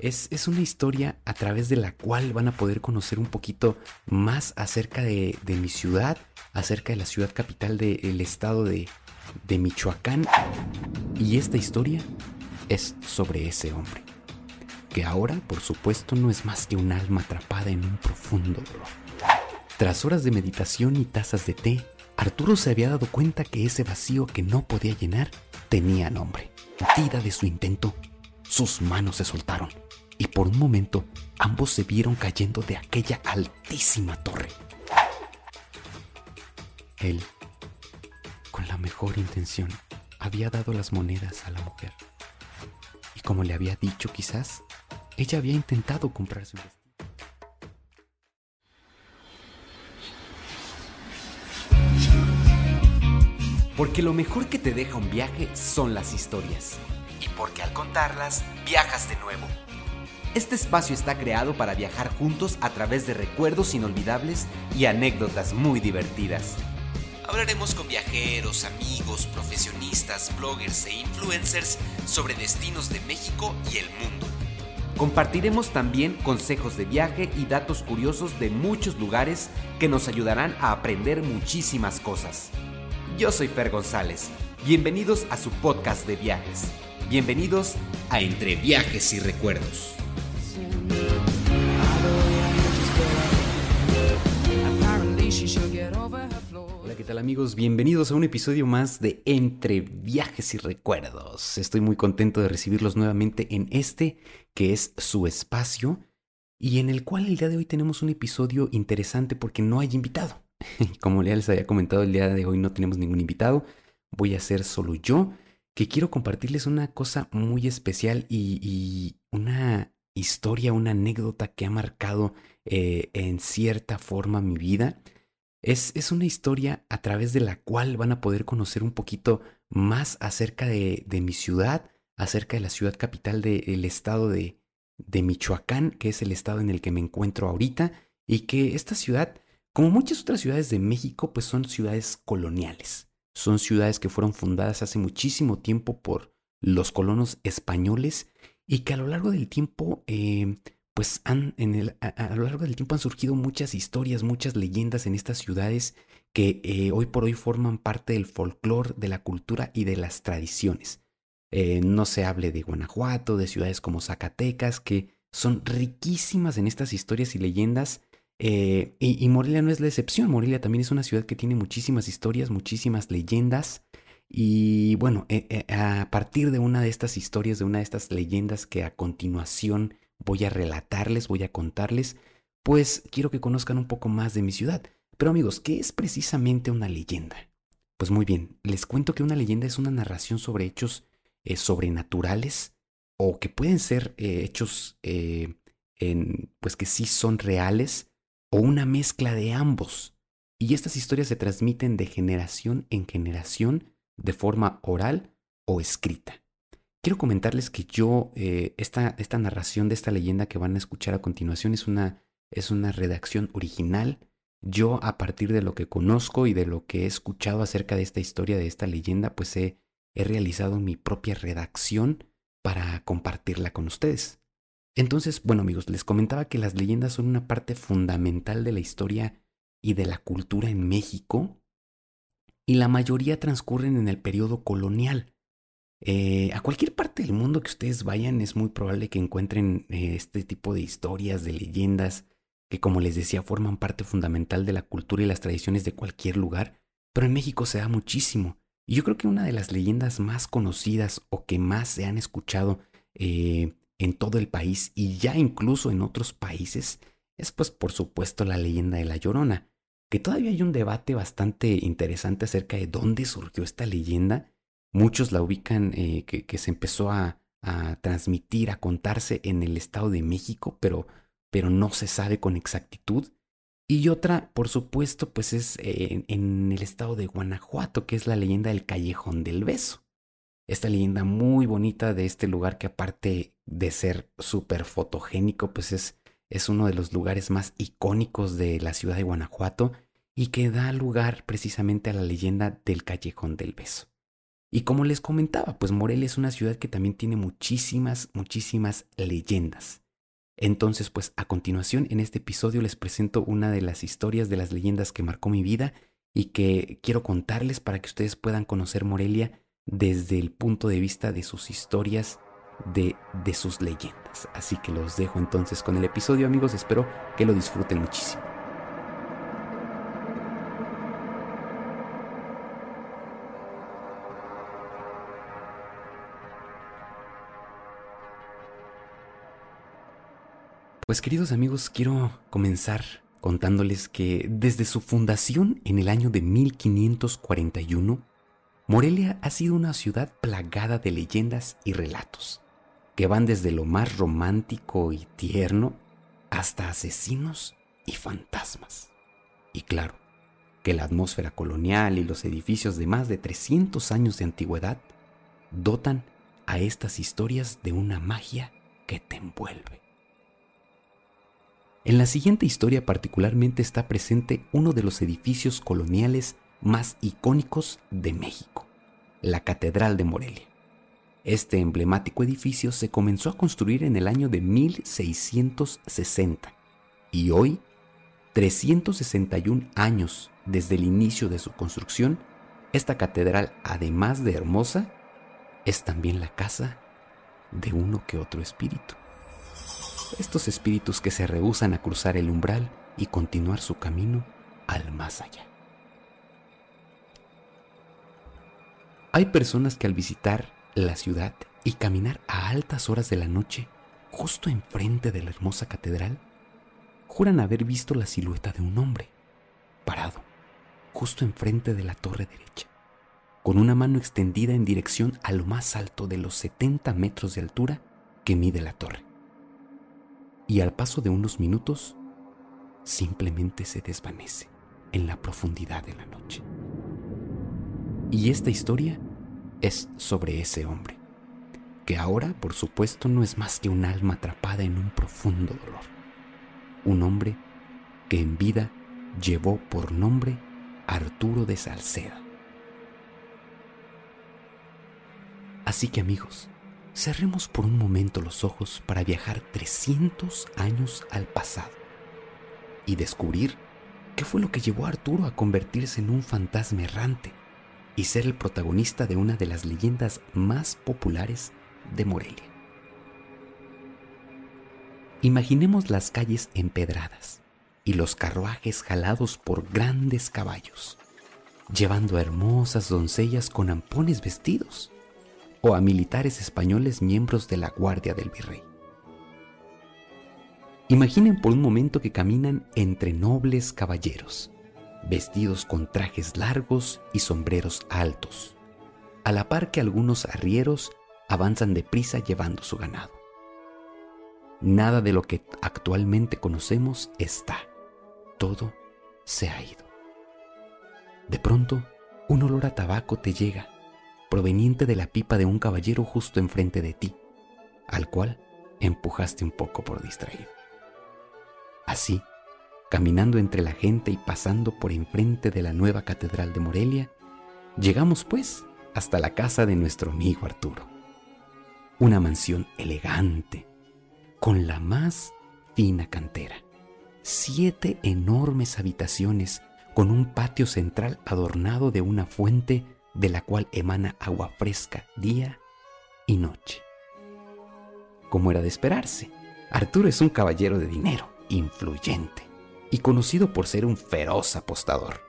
Es, es, una historia a través de la cual van a poder conocer un poquito más acerca de, de mi ciudad, acerca de la ciudad capital del estado de, de Michoacán. Y esta historia es sobre ese hombre, que ahora, por supuesto, no es más que un alma atrapada en un profundo dolor. Tras horas de meditación y tazas de té, Arturo se había dado cuenta que ese vacío que no podía llenar tenía nombre. Tira de su intento, sus manos se soltaron y por un momento ambos se vieron cayendo de aquella altísima torre. Él, con la mejor intención, había dado las monedas a la mujer. Y como le había dicho quizás, ella había intentado comprarse un vestido. Porque lo mejor que te deja un viaje son las historias. Y porque al contarlas, viajas de nuevo. Este espacio está creado para viajar juntos a través de recuerdos inolvidables y anécdotas muy divertidas. Hablaremos con viajeros, amigos, profesionistas, bloggers e influencers sobre destinos de México y el mundo. Compartiremos también consejos de viaje y datos curiosos de muchos lugares que nos ayudarán a aprender muchísimas cosas. Yo soy Fer González. Bienvenidos a su podcast de viajes. Bienvenidos a Entre Viajes y Recuerdos. Amigos? Bienvenidos a un episodio más de Entre Viajes y Recuerdos. Estoy muy contento de recibirlos nuevamente en este, que es su espacio, y en el cual el día de hoy tenemos un episodio interesante porque no hay invitado. Como ya les había comentado, el día de hoy no tenemos ningún invitado. Voy a ser solo yo, que quiero compartirles una cosa muy especial y, una historia, una anécdota que ha marcado eh, en cierta forma mi vida. Es, es, una historia a través de la cual van a poder conocer un poquito más acerca de, de mi ciudad, acerca de la ciudad capital del estado de, de Michoacán, que es el estado en el que me encuentro ahorita, y que esta ciudad como muchas otras ciudades de México, pues son ciudades coloniales. Son ciudades que fueron fundadas hace muchísimo tiempo por los colonos españoles y que a lo largo del tiempo, eh, pues han, en el, a, lo largo del tiempo han surgido muchas historias, muchas leyendas en estas ciudades que eh, hoy por hoy forman parte del folclore, de la cultura y de las tradiciones. Eh, no se hable de Guanajuato, de ciudades como Zacatecas, que son riquísimas en estas historias y leyendas eh, y, Morelia no es la excepción. Morelia también es una ciudad que tiene muchísimas historias, muchísimas leyendas. Y bueno, a partir de una de estas historias, de una de estas leyendas que a continuación voy a relatarles, voy a contarles, pues quiero que conozcan un poco más de mi ciudad. Pero amigos, ¿qué es precisamente una leyenda? Pues muy bien, les cuento que una leyenda es una narración sobre hechos sobrenaturales o que pueden ser hechos en, pues que sí son reales, o una mezcla de ambos. Y estas historias se transmiten de generación en generación de forma oral o escrita. Quiero comentarles que yo, eh, esta, esta, narración de esta leyenda que van a escuchar a continuación es una, es una redacción original. Yo, a partir de lo que conozco y de lo que he escuchado acerca de esta historia, de esta leyenda, pues he, he realizado mi propia redacción para compartirla con ustedes. Entonces, bueno amigos, les comentaba que las leyendas son una parte fundamental de la historia y de la cultura en México y la mayoría transcurren en el periodo colonial. Eh, a cualquier parte del mundo que ustedes vayan es muy probable que encuentren eh, este tipo de historias, de leyendas, que como les decía forman parte fundamental de la cultura y las tradiciones de cualquier lugar, pero en México se da muchísimo. Y yo creo que una de las leyendas más conocidas o que más se han escuchado eh, en todo el país y ya incluso en otros países es pues por supuesto la leyenda de la Llorona, que todavía hay un debate bastante interesante acerca de dónde surgió esta leyenda. Muchos la ubican eh, que, se empezó a, transmitir, a contarse en el Estado de México, pero, pero no se sabe con exactitud. Y otra, por supuesto, pues es eh, en el estado de Guanajuato, que es la leyenda del Callejón del Beso esta leyenda muy bonita de este lugar que aparte de ser súper fotogénico, pues es, es uno de los lugares más icónicos de la ciudad de Guanajuato y que da lugar precisamente a la leyenda del callejón del beso. Y como les comentaba, pues Morelia es una ciudad que también tiene muchísimas, muchísimas leyendas. Entonces, pues a continuación en este episodio les presento una de las historias de las leyendas que marcó mi vida y que quiero contarles para que ustedes puedan conocer Morelia desde el punto de vista de sus historias, de, de sus leyendas. Así que los dejo entonces con el episodio amigos, espero que lo disfruten muchísimo. Pues queridos amigos, quiero comenzar contándoles que desde su fundación en el año de 1541, Morelia ha sido una ciudad plagada de leyendas y relatos, que van desde lo más romántico y tierno hasta asesinos y fantasmas. Y claro, que la atmósfera colonial y los edificios de más de 300 años de antigüedad dotan a estas historias de una magia que te envuelve. En la siguiente historia particularmente está presente uno de los edificios coloniales más icónicos de México, la Catedral de Morelia. Este emblemático edificio se comenzó a construir en el año de 1660 y hoy, 361 años desde el inicio de su construcción, esta catedral, además de hermosa, es también la casa de uno que otro espíritu estos espíritus que se rehusan a cruzar el umbral y continuar su camino al más allá. Hay personas que al visitar la ciudad y caminar a altas horas de la noche, justo enfrente de la hermosa catedral, juran haber visto la silueta de un hombre, parado, justo enfrente de la torre derecha, con una mano extendida en dirección a lo más alto de los 70 metros de altura que mide la torre y al paso de unos minutos simplemente se desvanece en la profundidad de la noche. Y esta historia es sobre ese hombre, que ahora, por supuesto, no es más que un alma atrapada en un profundo dolor. Un hombre que en vida llevó por nombre Arturo de Salceda. Así que amigos, Cerremos por un momento los ojos para viajar 300 años al pasado y descubrir qué fue lo que llevó a Arturo a convertirse en un fantasma errante y ser el protagonista de una de las leyendas más populares de Morelia. Imaginemos las calles empedradas y los carruajes jalados por grandes caballos, llevando a hermosas doncellas con ampones vestidos o a militares españoles miembros de la Guardia del Virrey. Imaginen por un momento que caminan entre nobles caballeros, vestidos con trajes largos y sombreros altos, a la par que algunos arrieros avanzan deprisa llevando su ganado. Nada de lo que actualmente conocemos está, todo se ha ido. De pronto, un olor a tabaco te llega proveniente de la pipa de un caballero justo enfrente de ti, al cual empujaste un poco por distraído. Así, caminando entre la gente y pasando por enfrente de la nueva catedral de Morelia, llegamos pues hasta la casa de nuestro amigo Arturo. Una mansión elegante, con la más fina cantera. Siete enormes habitaciones con un patio central adornado de una fuente de la cual emana agua fresca día y noche. Como era de esperarse, Arturo es un caballero de dinero, influyente y conocido por ser un feroz apostador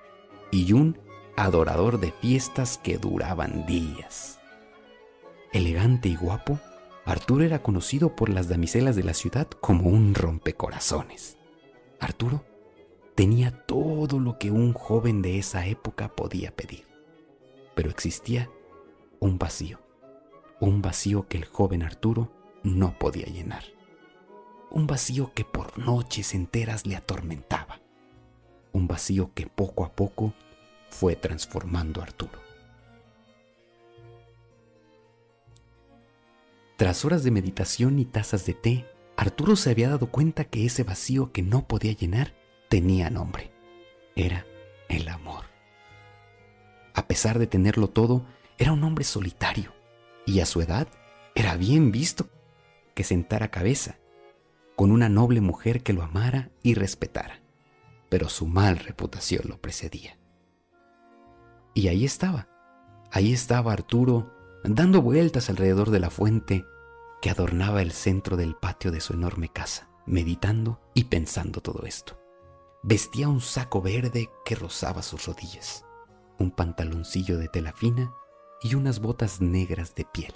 y un adorador de fiestas que duraban días. Elegante y guapo, Arturo era conocido por las damiselas de la ciudad como un rompecorazones. Arturo tenía todo lo que un joven de esa época podía pedir pero existía un vacío, un vacío que el joven Arturo no podía llenar, un vacío que por noches enteras le atormentaba, un vacío que poco a poco fue transformando a Arturo. Tras horas de meditación y tazas de té, Arturo se había dado cuenta que ese vacío que no podía llenar tenía nombre. Era el amor. A pesar de tenerlo todo, era un hombre solitario y a su edad era bien visto que sentara cabeza con una noble mujer que lo amara y respetara, pero su mal reputación lo precedía. Y ahí estaba, ahí estaba Arturo dando vueltas alrededor de la fuente que adornaba el centro del patio de su enorme casa, meditando y pensando todo esto. Vestía un saco verde que rozaba sus rodillas, un pantaloncillo de tela fina y unas botas negras de piel.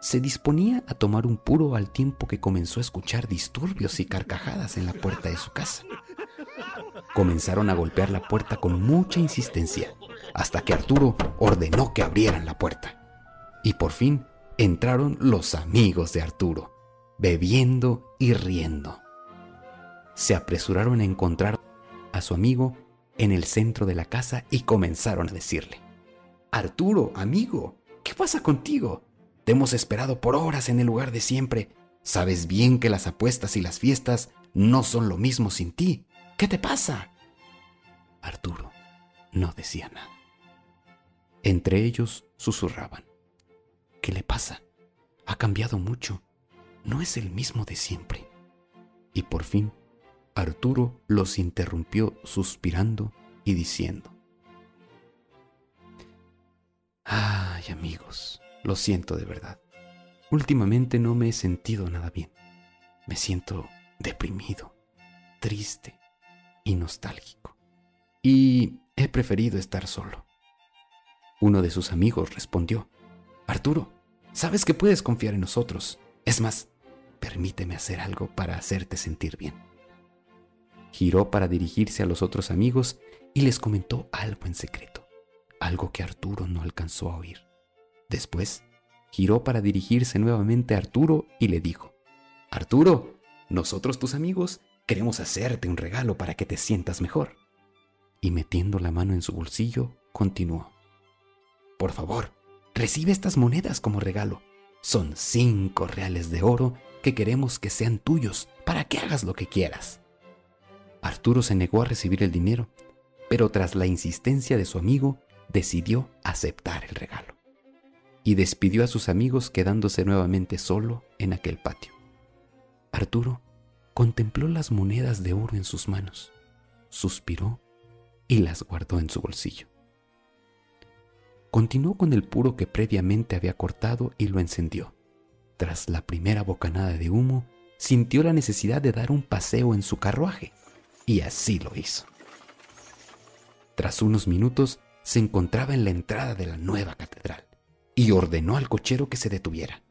Se disponía a tomar un puro al tiempo que comenzó a escuchar disturbios y carcajadas en la puerta de su casa. Comenzaron a golpear la puerta con mucha insistencia, hasta que Arturo ordenó que abrieran la puerta. Y por fin entraron los amigos de Arturo, bebiendo y riendo. Se apresuraron a encontrar a su amigo en el centro de la casa y comenzaron a decirle, Arturo, amigo, ¿qué pasa contigo? Te hemos esperado por horas en el lugar de siempre. Sabes bien que las apuestas y las fiestas no son lo mismo sin ti. ¿Qué te pasa? Arturo no decía nada. Entre ellos susurraban. ¿Qué le pasa? Ha cambiado mucho. No es el mismo de siempre. Y por fin, Arturo los interrumpió suspirando y diciendo. Ay, amigos, lo siento de verdad. Últimamente no me he sentido nada bien. Me siento deprimido, triste y nostálgico. Y he preferido estar solo. Uno de sus amigos respondió, Arturo, sabes que puedes confiar en nosotros. Es más, permíteme hacer algo para hacerte sentir bien. Giró para dirigirse a los otros amigos y les comentó algo en secreto, algo que Arturo no alcanzó a oír. Después, giró para dirigirse nuevamente a Arturo y le dijo, Arturo, nosotros tus amigos queremos hacerte un regalo para que te sientas mejor. Y metiendo la mano en su bolsillo, continuó, Por favor, Recibe estas monedas como regalo. Son cinco reales de oro que queremos que sean tuyos para que hagas lo que quieras. Arturo se negó a recibir el dinero, pero tras la insistencia de su amigo, decidió aceptar el regalo. Y despidió a sus amigos quedándose nuevamente solo en aquel patio. Arturo contempló las monedas de oro en sus manos, suspiró y las guardó en su bolsillo. Continuó con el puro que previamente había cortado y lo encendió. Tras la primera bocanada de humo, sintió la necesidad de dar un paseo en su carruaje, y así lo hizo. Tras unos minutos, se encontraba en la entrada de la nueva catedral y ordenó al cochero que se detuviera.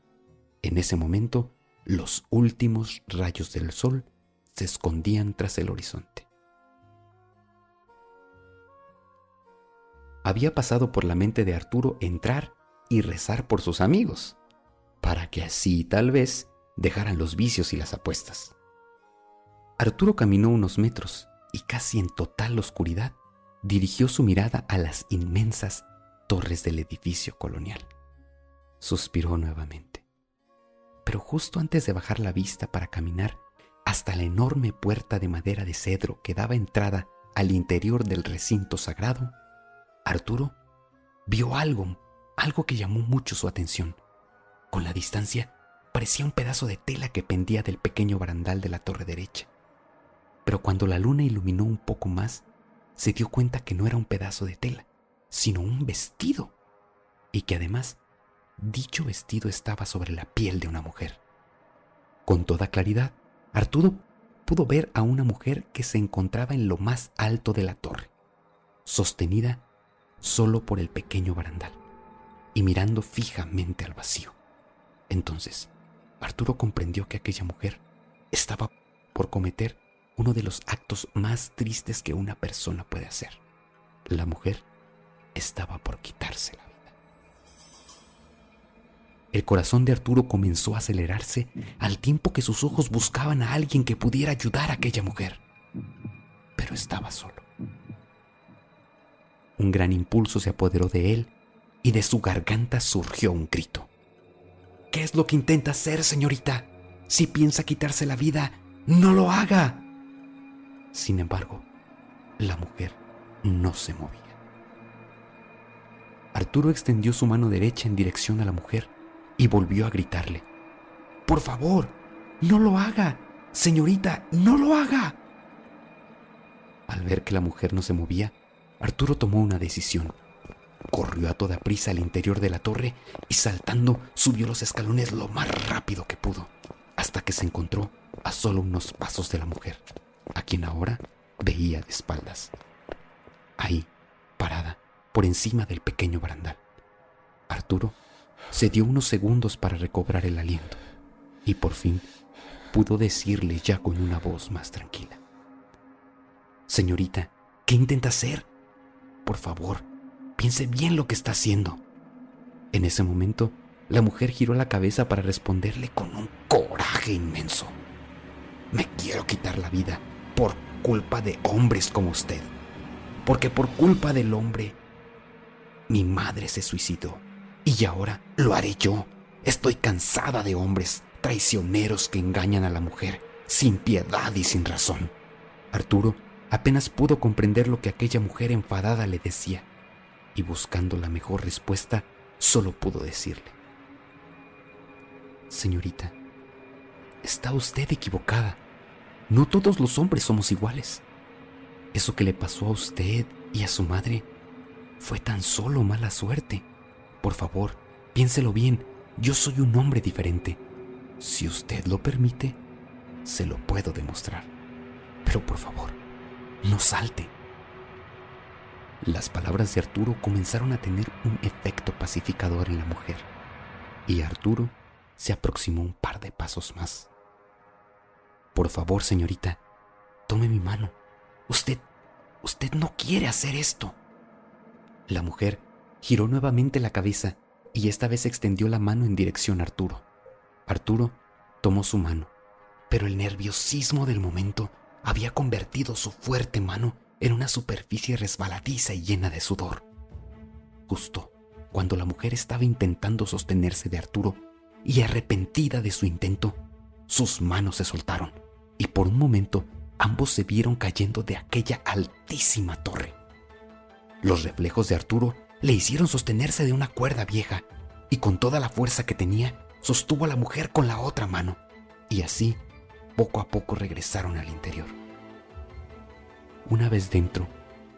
En ese momento, los últimos rayos del sol se escondían tras el horizonte. había pasado por la mente de Arturo entrar y rezar por sus amigos, para que así tal vez dejaran los vicios y las apuestas. Arturo caminó unos metros y casi en total oscuridad dirigió su mirada a las inmensas torres del edificio colonial. Suspiró nuevamente. Pero justo antes de bajar la vista para caminar hasta la enorme puerta de madera de cedro que daba entrada al interior del recinto sagrado, Arturo vio algo, algo que llamó mucho su atención. Con la distancia, parecía un pedazo de tela que pendía del pequeño barandal de la torre derecha. Pero cuando la luna iluminó un poco más, se dio cuenta que no era un pedazo de tela, sino un vestido, y que además dicho vestido estaba sobre la piel de una mujer. Con toda claridad, Arturo pudo ver a una mujer que se encontraba en lo más alto de la torre, sostenida solo por el pequeño barandal y mirando fijamente al vacío. Entonces, Arturo comprendió que aquella mujer estaba por cometer uno de los actos más tristes que una persona puede hacer. La mujer estaba por quitarse la vida. El corazón de Arturo comenzó a acelerarse al tiempo que sus ojos buscaban a alguien que pudiera ayudar a aquella mujer. Pero estaba solo. Un gran impulso se apoderó de él y de su garganta surgió un grito. ¿Qué es lo que intenta hacer, señorita? Si piensa quitarse la vida, no lo haga. Sin embargo, la mujer no se movía. Arturo extendió su mano derecha en dirección a la mujer y volvió a gritarle. Por favor, no lo haga. Señorita, no lo haga. Al ver que la mujer no se movía, Arturo tomó una decisión. Corrió a toda prisa al interior de la torre y saltando subió los escalones lo más rápido que pudo, hasta que se encontró a solo unos pasos de la mujer, a quien ahora veía de espaldas. Ahí, parada, por encima del pequeño barandal. Arturo se dio unos segundos para recobrar el aliento y por fin pudo decirle ya con una voz más tranquila. Señorita, ¿qué intenta hacer? Por favor, piense bien lo que está haciendo. En ese momento, la mujer giró la cabeza para responderle con un coraje inmenso. Me quiero quitar la vida por culpa de hombres como usted. Porque por culpa del hombre, mi madre se suicidó. Y ahora lo haré yo. Estoy cansada de hombres traicioneros que engañan a la mujer sin piedad y sin razón. Arturo apenas pudo comprender lo que aquella mujer enfadada le decía y buscando la mejor respuesta solo pudo decirle, Señorita, está usted equivocada. No todos los hombres somos iguales. Eso que le pasó a usted y a su madre fue tan solo mala suerte. Por favor, piénselo bien, yo soy un hombre diferente. Si usted lo permite, se lo puedo demostrar. Pero por favor, no salte. Las palabras de Arturo comenzaron a tener un efecto pacificador en la mujer, y Arturo se aproximó un par de pasos más. Por favor, señorita, tome mi mano. Usted, usted no quiere hacer esto. La mujer giró nuevamente la cabeza y esta vez extendió la mano en dirección a Arturo. Arturo tomó su mano, pero el nerviosismo del momento había convertido su fuerte mano en una superficie resbaladiza y llena de sudor. Justo cuando la mujer estaba intentando sostenerse de Arturo y arrepentida de su intento, sus manos se soltaron y por un momento ambos se vieron cayendo de aquella altísima torre. Los reflejos de Arturo le hicieron sostenerse de una cuerda vieja y con toda la fuerza que tenía sostuvo a la mujer con la otra mano y así poco a poco regresaron al interior. Una vez dentro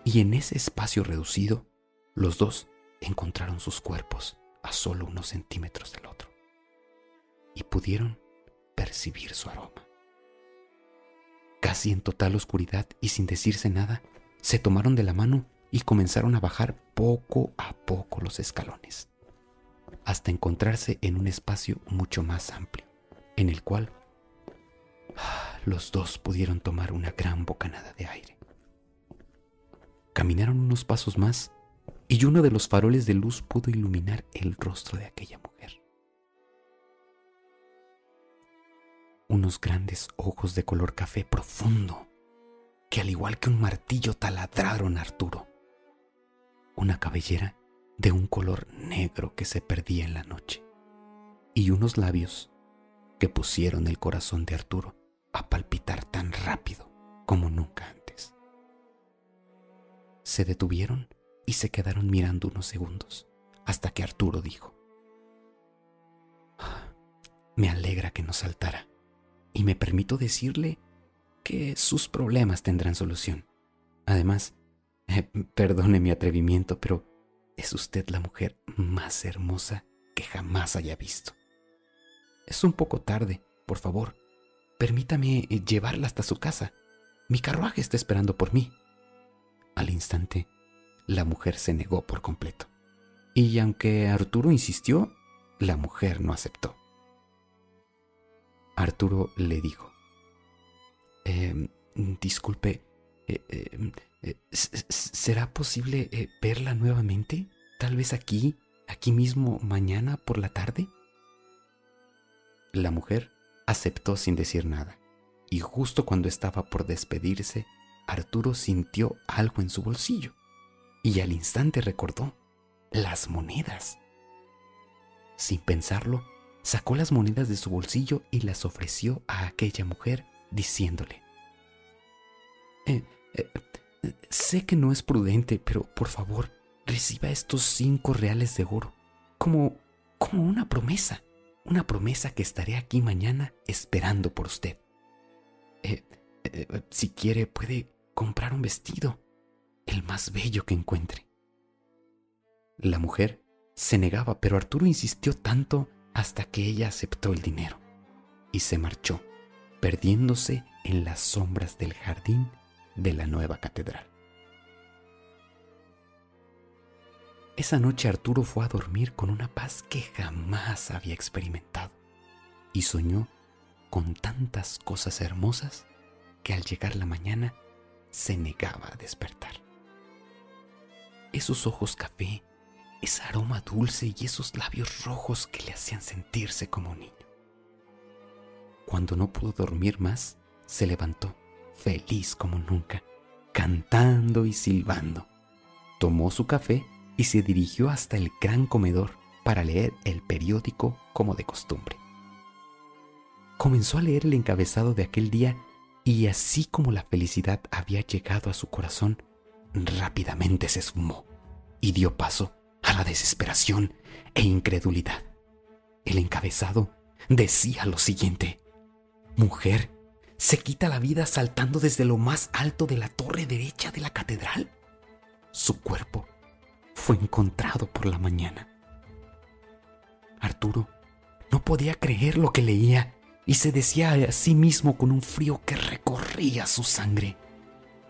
y en ese espacio reducido, los dos encontraron sus cuerpos a solo unos centímetros del otro y pudieron percibir su aroma. Casi en total oscuridad y sin decirse nada, se tomaron de la mano y comenzaron a bajar poco a poco los escalones hasta encontrarse en un espacio mucho más amplio, en el cual los dos pudieron tomar una gran bocanada de aire. Caminaron unos pasos más y uno de los faroles de luz pudo iluminar el rostro de aquella mujer. Unos grandes ojos de color café profundo, que al igual que un martillo taladraron a Arturo. Una cabellera de un color negro que se perdía en la noche, y unos labios que pusieron el corazón de Arturo a palpitar tan rápido como nunca antes. Se detuvieron y se quedaron mirando unos segundos, hasta que Arturo dijo, ah, me alegra que no saltara, y me permito decirle que sus problemas tendrán solución. Además, eh, perdone mi atrevimiento, pero es usted la mujer más hermosa que jamás haya visto. Es un poco tarde, por favor. Permítame eh, llevarla hasta su casa. Mi carruaje está esperando por mí. Al instante, la mujer se negó por completo. Y aunque Arturo insistió, la mujer no aceptó. Arturo le dijo, em, disculpe, eh, em, eh, ¿Será posible eh, verla nuevamente? Tal vez aquí, aquí mismo, mañana por la tarde. La mujer aceptó sin decir nada, y justo cuando estaba por despedirse, Arturo sintió algo en su bolsillo, y al instante recordó las monedas. Sin pensarlo, sacó las monedas de su bolsillo y las ofreció a aquella mujer, diciéndole, eh, Sé que no es prudente, pero por favor, reciba estos cinco reales de oro como, como una promesa, una promesa que estaré aquí mañana esperando por usted. Eh, eh, si quiere puede comprar un vestido, el más bello que encuentre. La mujer se negaba, pero Arturo insistió tanto hasta que ella aceptó el dinero y se marchó, perdiéndose en las sombras del jardín de la nueva catedral. Esa noche Arturo fue a dormir con una paz que jamás había experimentado y soñó con tantas cosas hermosas que al llegar la mañana se negaba a despertar. Esos ojos café, ese aroma dulce y esos labios rojos que le hacían sentirse como niño. Cuando no pudo dormir más, se levantó, feliz como nunca, cantando y silbando. Tomó su café y se dirigió hasta el gran comedor para leer el periódico como de costumbre. Comenzó a leer el encabezado de aquel día y así como la felicidad había llegado a su corazón, rápidamente se esfumó y dio paso a la desesperación e incredulidad. El encabezado decía lo siguiente, Mujer, ¿se quita la vida saltando desde lo más alto de la torre derecha de la catedral? Su cuerpo fue encontrado por la mañana. Arturo no podía creer lo que leía y se decía a sí mismo con un frío que recorría su sangre.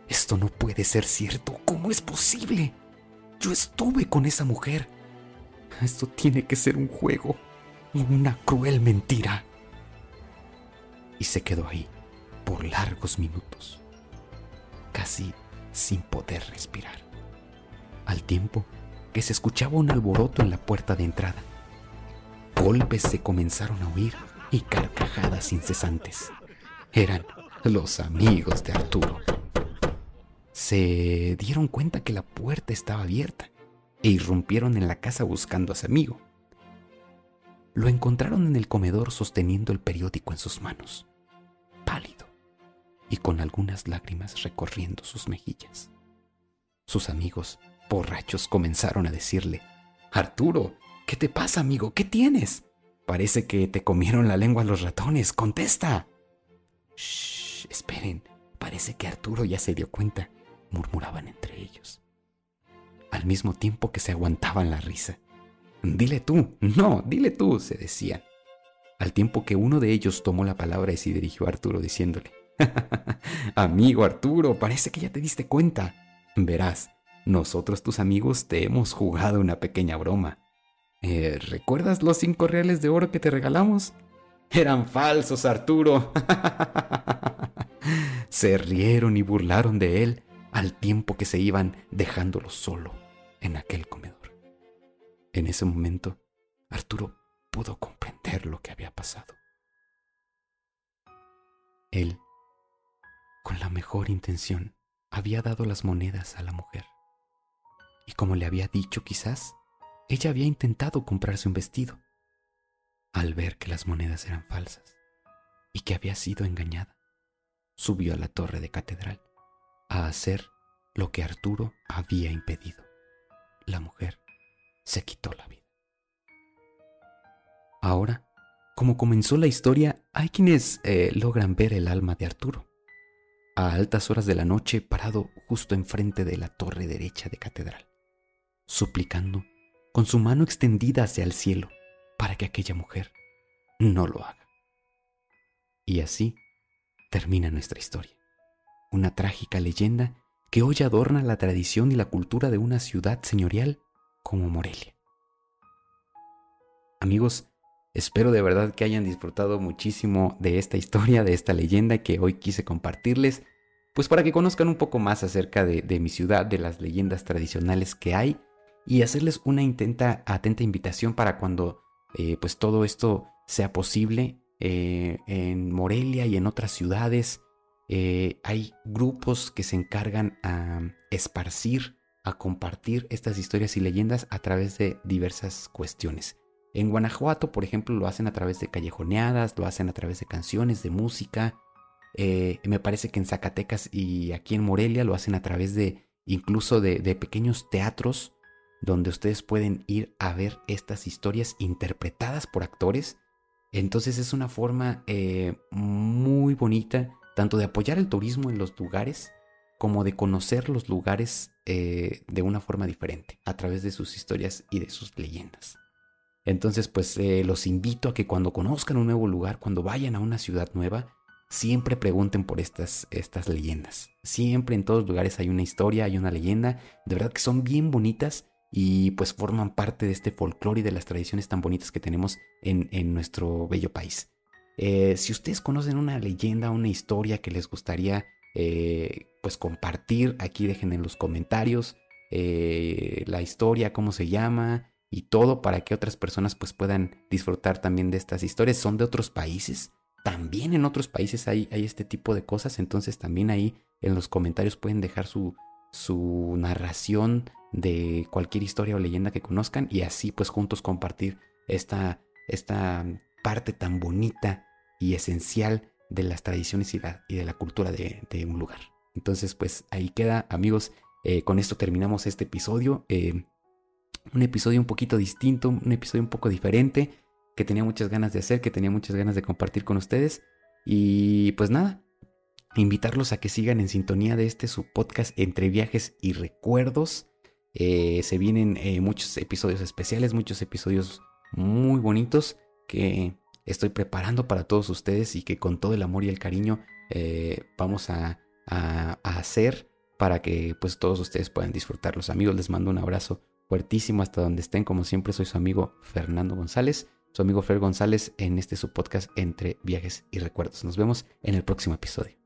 Esto no puede ser cierto. ¿Cómo es posible? Yo estuve con esa mujer. Esto tiene que ser un juego, una cruel mentira. Y se quedó ahí por largos minutos, casi sin poder respirar al tiempo que se escuchaba un alboroto en la puerta de entrada. Golpes se comenzaron a oír y carcajadas incesantes. Eran los amigos de Arturo. Se dieron cuenta que la puerta estaba abierta e irrumpieron en la casa buscando a su amigo. Lo encontraron en el comedor sosteniendo el periódico en sus manos, pálido y con algunas lágrimas recorriendo sus mejillas. Sus amigos borrachos comenzaron a decirle, Arturo, ¿qué te pasa, amigo? ¿Qué tienes? Parece que te comieron la lengua los ratones. Contesta. Shh, esperen. Parece que Arturo ya se dio cuenta, murmuraban entre ellos. Al mismo tiempo que se aguantaban la risa. Dile tú, no, dile tú, se decían. Al tiempo que uno de ellos tomó la palabra y se dirigió a Arturo diciéndole, Amigo Arturo, parece que ya te diste cuenta. Verás, nosotros tus amigos te hemos jugado una pequeña broma. Eh, ¿Recuerdas los cinco reales de oro que te regalamos? Eran falsos, Arturo. se rieron y burlaron de él al tiempo que se iban dejándolo solo en aquel comedor. En ese momento, Arturo pudo comprender lo que había pasado. Él, con la mejor intención, había dado las monedas a la mujer y como le había dicho quizás, ella había intentado comprarse un vestido. Al ver que las monedas eran falsas y que había sido engañada, subió a la torre de catedral a hacer lo que Arturo había impedido. La mujer se quitó la vida. Ahora, como comenzó la historia, hay quienes eh, logran ver el alma de Arturo, a altas horas de la noche parado justo enfrente de la torre derecha de catedral suplicando con su mano extendida hacia el cielo para que aquella mujer no lo haga. Y así termina nuestra historia. Una trágica leyenda que hoy adorna la tradición y la cultura de una ciudad señorial como Morelia. Amigos, espero de verdad que hayan disfrutado muchísimo de esta historia, de esta leyenda que hoy quise compartirles, pues para que conozcan un poco más acerca de, mi ciudad, de las leyendas tradicionales que hay y hacerles una intenta, atenta invitación para cuando eh, pues todo esto sea posible eh, en Morelia y en otras ciudades. Eh, hay grupos que se encargan a esparcir, a compartir estas historias y leyendas a través de diversas cuestiones. En Guanajuato, por ejemplo, lo hacen a través de callejoneadas, lo hacen a través de canciones, de música. me parece que en Zacatecas y aquí en Morelia lo hacen a través de incluso de pequeños teatros donde ustedes pueden ir a ver estas historias interpretadas por actores. Entonces es una forma eh, muy bonita tanto de apoyar el turismo en los lugares como de conocer los lugares eh, de una forma diferente a través de sus historias y de sus leyendas. Entonces, pues eh, los invito a que cuando conozcan un nuevo lugar, cuando vayan a una ciudad nueva, siempre pregunten por estas, estas leyendas. Siempre en todos lugares hay una historia, hay una leyenda, de verdad que son bien bonitas y pues forman parte de este folclore y de las tradiciones tan bonitas que tenemos en, en nuestro bello país. Eh, si ustedes conocen una leyenda, una historia que les gustaría eh, pues compartir, aquí dejen en los comentarios eh, la historia, cómo se llama y todo para que otras personas pues puedan disfrutar también de estas historias. Son de otros países, también en otros países hay, hay este tipo de cosas, entonces también ahí en los comentarios pueden dejar su, su narración de cualquier historia o leyenda que conozcan y así pues juntos compartir esta, esta parte tan bonita y esencial de las tradiciones y, de la cultura de, un lugar. Entonces pues ahí queda amigos, eh, con esto terminamos este episodio. Eh, un episodio un poquito distinto, un episodio un poco diferente que tenía muchas ganas de hacer, que tenía muchas ganas de compartir con ustedes. Y pues nada, invitarlos a que sigan en sintonía de este su podcast entre viajes y recuerdos. Eh, se vienen muchos episodios especiales, muchos episodios muy bonitos que estoy preparando para todos ustedes y que con todo el amor y el cariño eh, vamos a, hacer para que pues todos ustedes puedan disfrutarlos. Amigos, les mando un abrazo fuertísimo hasta donde estén. Como siempre, soy su amigo Fernando González su amigo Fer González en este su podcast entre viajes y recuerdos. Nos vemos en el próximo episodio.